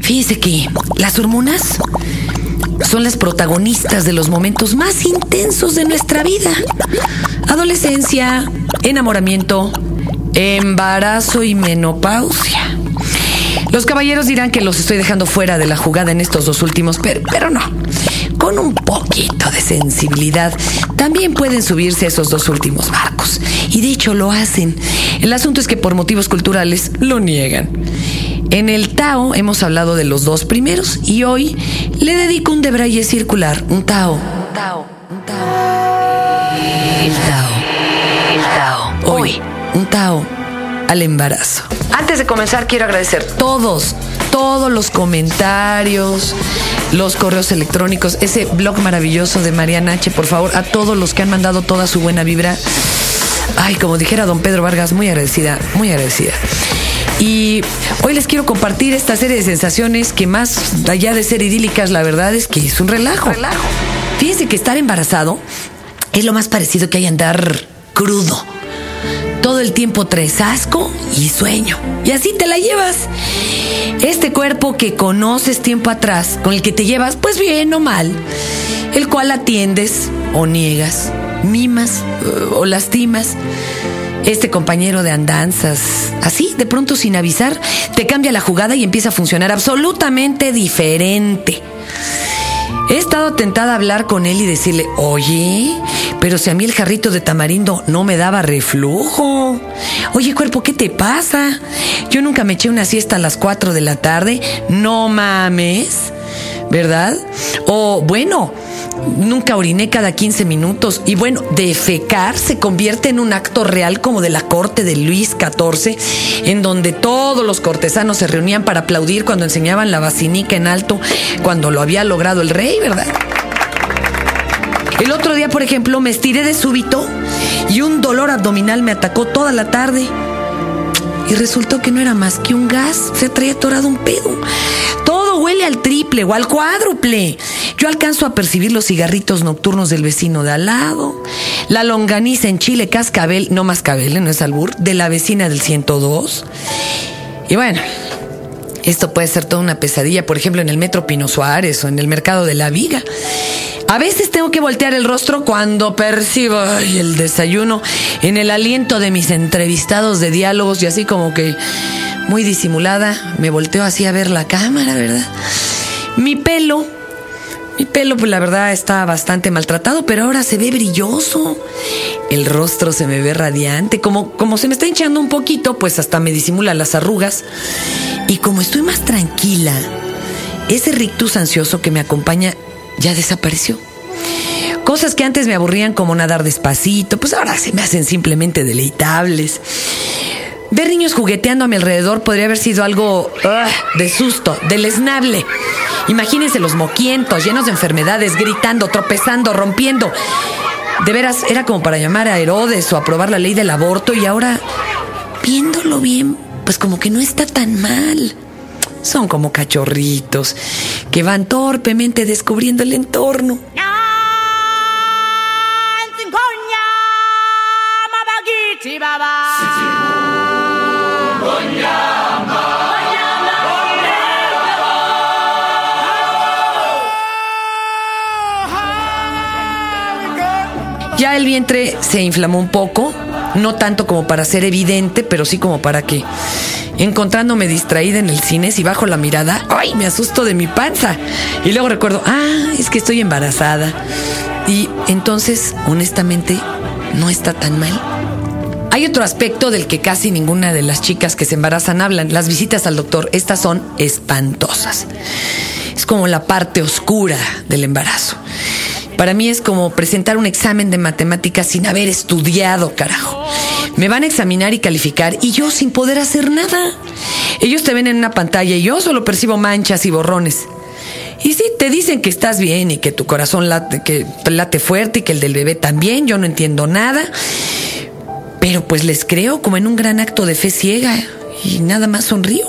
Fíjese que las hormonas son las protagonistas de los momentos más intensos de nuestra vida. Adolescencia, enamoramiento, embarazo y menopausia. Los caballeros dirán que los estoy dejando fuera de la jugada en estos dos últimos, pero, pero no. Con un poquito de sensibilidad, también pueden subirse a esos dos últimos barcos. Y de hecho lo hacen. El asunto es que por motivos culturales lo niegan. En el Tao hemos hablado de los dos primeros y hoy le dedico un debraye circular, un Tao. Un Tao, un Tao. El Tao. El Tao. Hoy, un Tao al embarazo. Antes de comenzar, quiero agradecer todos, todos los comentarios, los correos electrónicos, ese blog maravilloso de Mariana H. Por favor, a todos los que han mandado toda su buena vibra. Ay, como dijera don Pedro Vargas, muy agradecida, muy agradecida. Y hoy les quiero compartir esta serie de sensaciones que más allá de ser idílicas, la verdad es que es un relajo. relajo. Fíjense que estar embarazado es lo más parecido que hay andar crudo. Todo el tiempo traes asco y sueño. Y así te la llevas. Este cuerpo que conoces tiempo atrás, con el que te llevas, pues bien o mal, el cual atiendes o niegas, mimas o lastimas este compañero de andanzas, así, de pronto sin avisar, te cambia la jugada y empieza a funcionar absolutamente diferente. He estado tentada a hablar con él y decirle, oye, pero si a mí el jarrito de tamarindo no me daba reflujo. Oye, cuerpo, ¿qué te pasa? Yo nunca me eché una siesta a las 4 de la tarde. No mames. ¿Verdad? O bueno, nunca oriné cada 15 minutos. Y bueno, defecar se convierte en un acto real como de la corte de Luis XIV, en donde todos los cortesanos se reunían para aplaudir cuando enseñaban la basinica en alto, cuando lo había logrado el rey, ¿verdad? El otro día, por ejemplo, me estiré de súbito y un dolor abdominal me atacó toda la tarde. Y resultó que no era más que un gas. Se traía atorado un pedo. Todo huele al triple o al cuádruple. Yo alcanzo a percibir los cigarritos nocturnos del vecino de al lado, la longaniza en chile cascabel, no mascabel, no es albur, de la vecina del 102. Y bueno, esto puede ser toda una pesadilla, por ejemplo, en el Metro Pino Suárez o en el Mercado de la Viga. A veces tengo que voltear el rostro cuando percibo el desayuno en el aliento de mis entrevistados de diálogos y así como que muy disimulada me volteo así a ver la cámara, ¿verdad? Mi pelo mi pelo, pues la verdad, está bastante maltratado, pero ahora se ve brilloso. El rostro se me ve radiante. Como, como se me está hinchando un poquito, pues hasta me disimula las arrugas. Y como estoy más tranquila, ese rictus ansioso que me acompaña ya desapareció. Cosas que antes me aburrían como nadar despacito, pues ahora se me hacen simplemente deleitables. Ver niños jugueteando a mi alrededor podría haber sido algo de susto, deleznable. Imagínense los moquientos, llenos de enfermedades, gritando, tropezando, rompiendo. De veras, era como para llamar a Herodes o aprobar la ley del aborto y ahora, viéndolo bien, pues como que no está tan mal. Son como cachorritos que van torpemente descubriendo el entorno. Ya el vientre se inflamó un poco, no tanto como para ser evidente, pero sí como para que, encontrándome distraída en el cine, si bajo la mirada, ¡ay! Me asusto de mi panza. Y luego recuerdo, ah, es que estoy embarazada. Y entonces, honestamente, no está tan mal. Hay otro aspecto del que casi ninguna de las chicas que se embarazan hablan, las visitas al doctor. Estas son espantosas. Es como la parte oscura del embarazo. Para mí es como presentar un examen de matemáticas sin haber estudiado, carajo. Me van a examinar y calificar y yo sin poder hacer nada. Ellos te ven en una pantalla y yo solo percibo manchas y borrones. Y sí, te dicen que estás bien y que tu corazón late, que late fuerte y que el del bebé también, yo no entiendo nada. Pero pues les creo como en un gran acto de fe ciega y nada más sonrío.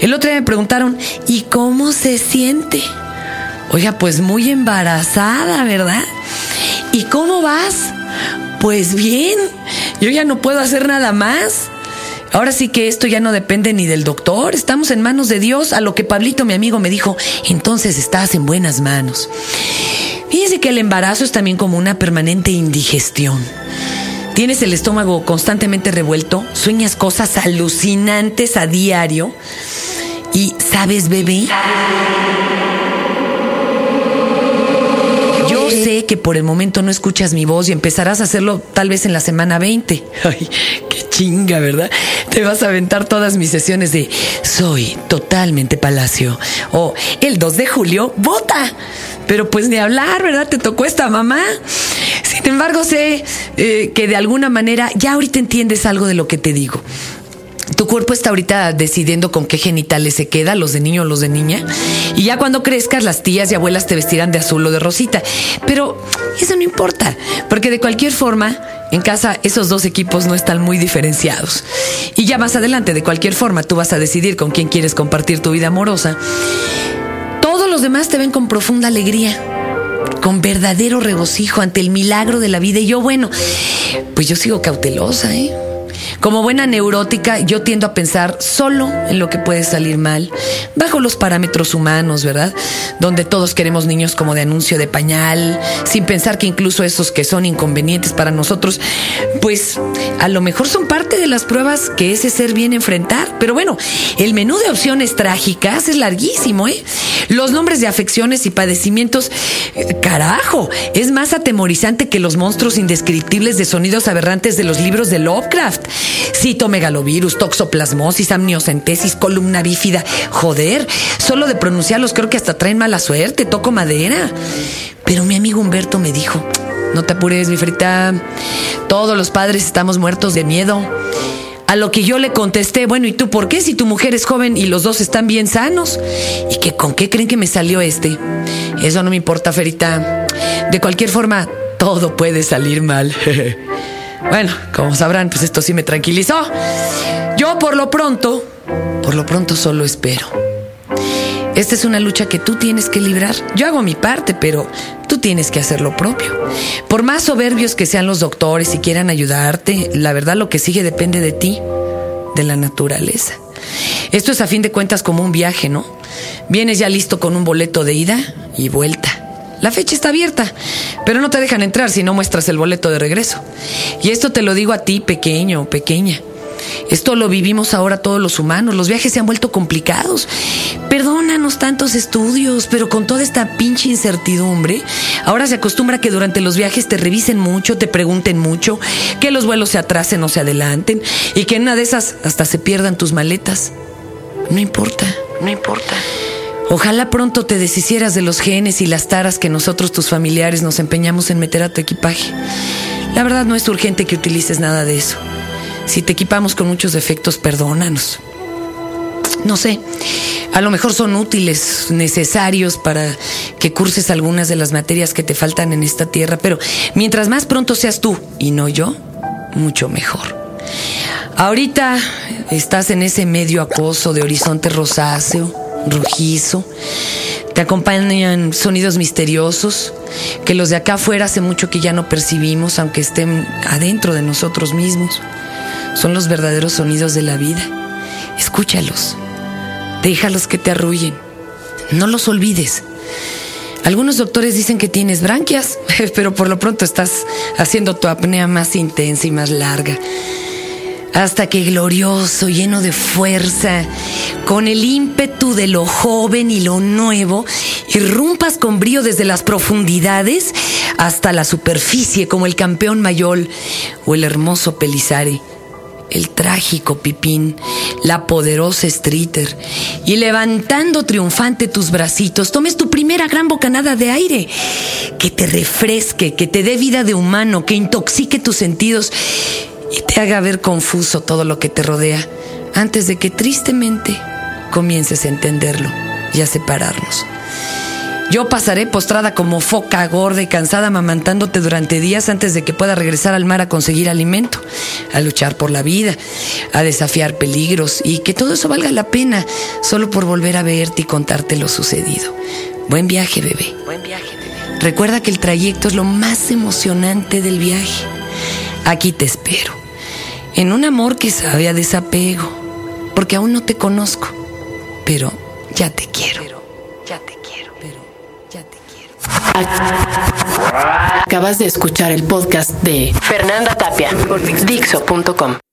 El otro día me preguntaron, ¿y cómo se siente? Oiga, pues muy embarazada, ¿verdad? ¿Y cómo vas? Pues bien, yo ya no puedo hacer nada más. Ahora sí que esto ya no depende ni del doctor, estamos en manos de Dios, a lo que Pablito, mi amigo, me dijo, entonces estás en buenas manos. Fíjese que el embarazo es también como una permanente indigestión. Tienes el estómago constantemente revuelto, sueñas cosas alucinantes a diario y, ¿sabes, bebé? Sé que por el momento no escuchas mi voz y empezarás a hacerlo tal vez en la semana 20. Ay, qué chinga, ¿verdad? Te vas a aventar todas mis sesiones de Soy totalmente Palacio o el 2 de julio, vota. Pero pues ni hablar, ¿verdad? Te tocó esta mamá. Sin embargo, sé eh, que de alguna manera ya ahorita entiendes algo de lo que te digo. Tu cuerpo está ahorita decidiendo con qué genitales se queda, los de niño o los de niña. Y ya cuando crezcas, las tías y abuelas te vestirán de azul o de rosita. Pero eso no importa, porque de cualquier forma, en casa esos dos equipos no están muy diferenciados. Y ya más adelante, de cualquier forma, tú vas a decidir con quién quieres compartir tu vida amorosa. Todos los demás te ven con profunda alegría con verdadero regocijo ante el milagro de la vida. Y yo, bueno, pues yo sigo cautelosa, ¿eh? Como buena neurótica, yo tiendo a pensar solo en lo que puede salir mal, bajo los parámetros humanos, ¿verdad? Donde todos queremos niños como de anuncio de pañal, sin pensar que incluso esos que son inconvenientes para nosotros, pues a lo mejor son parte de las pruebas que ese ser viene a enfrentar. Pero bueno, el menú de opciones trágicas es larguísimo, ¿eh? Los nombres de afecciones y padecimientos, eh, carajo, es más atemorizante que los monstruos indescriptibles de sonidos aberrantes de los libros de Lovecraft citomegalovirus, toxoplasmosis, amniocentesis, columna bífida. Joder, solo de pronunciarlos creo que hasta traen mala suerte, toco madera. Pero mi amigo Humberto me dijo, no te apures, mi frita, todos los padres estamos muertos de miedo. A lo que yo le contesté, bueno, ¿y tú por qué si tu mujer es joven y los dos están bien sanos? ¿Y que con qué creen que me salió este? Eso no me importa, Ferita. De cualquier forma, todo puede salir mal. Bueno, como sabrán, pues esto sí me tranquilizó. Yo por lo pronto, por lo pronto solo espero. Esta es una lucha que tú tienes que librar. Yo hago mi parte, pero tú tienes que hacer lo propio. Por más soberbios que sean los doctores y quieran ayudarte, la verdad lo que sigue depende de ti, de la naturaleza. Esto es a fin de cuentas como un viaje, ¿no? Vienes ya listo con un boleto de ida y vuelta. La fecha está abierta, pero no te dejan entrar si no muestras el boleto de regreso. Y esto te lo digo a ti, pequeño o pequeña. Esto lo vivimos ahora todos los humanos. Los viajes se han vuelto complicados. Perdónanos tantos estudios, pero con toda esta pinche incertidumbre, ahora se acostumbra que durante los viajes te revisen mucho, te pregunten mucho, que los vuelos se atrasen o se adelanten y que en una de esas hasta se pierdan tus maletas. No importa, no importa. Ojalá pronto te deshicieras de los genes y las taras que nosotros, tus familiares, nos empeñamos en meter a tu equipaje. La verdad no es urgente que utilices nada de eso. Si te equipamos con muchos defectos, perdónanos. No sé, a lo mejor son útiles, necesarios para que curses algunas de las materias que te faltan en esta tierra, pero mientras más pronto seas tú y no yo, mucho mejor. Ahorita estás en ese medio acoso de horizonte rosáceo rojizo. Te acompañan sonidos misteriosos que los de acá afuera hace mucho que ya no percibimos, aunque estén adentro de nosotros mismos. Son los verdaderos sonidos de la vida. Escúchalos. Déjalos que te arrullen. No los olvides. Algunos doctores dicen que tienes branquias, pero por lo pronto estás haciendo tu apnea más intensa y más larga hasta que glorioso, lleno de fuerza, con el ímpetu de lo joven y lo nuevo, irrumpas con brío desde las profundidades hasta la superficie como el campeón Mayol o el hermoso Pelizare, el trágico Pipín, la poderosa Streeter, y levantando triunfante tus bracitos, tomes tu primera gran bocanada de aire, que te refresque, que te dé vida de humano, que intoxique tus sentidos y te haga ver confuso todo lo que te rodea antes de que tristemente comiences a entenderlo y a separarnos. Yo pasaré postrada como foca gorda y cansada amamantándote durante días antes de que pueda regresar al mar a conseguir alimento, a luchar por la vida, a desafiar peligros y que todo eso valga la pena solo por volver a verte y contarte lo sucedido. Buen viaje, bebé. Buen viaje, bebé. Recuerda que el trayecto es lo más emocionante del viaje. Aquí te espero en un amor que sabe a desapego, porque aún no te conozco, pero ya te quiero. ya te quiero, pero ya te quiero. Acabas de escuchar el podcast de Fernanda Tapia por Dixo.com.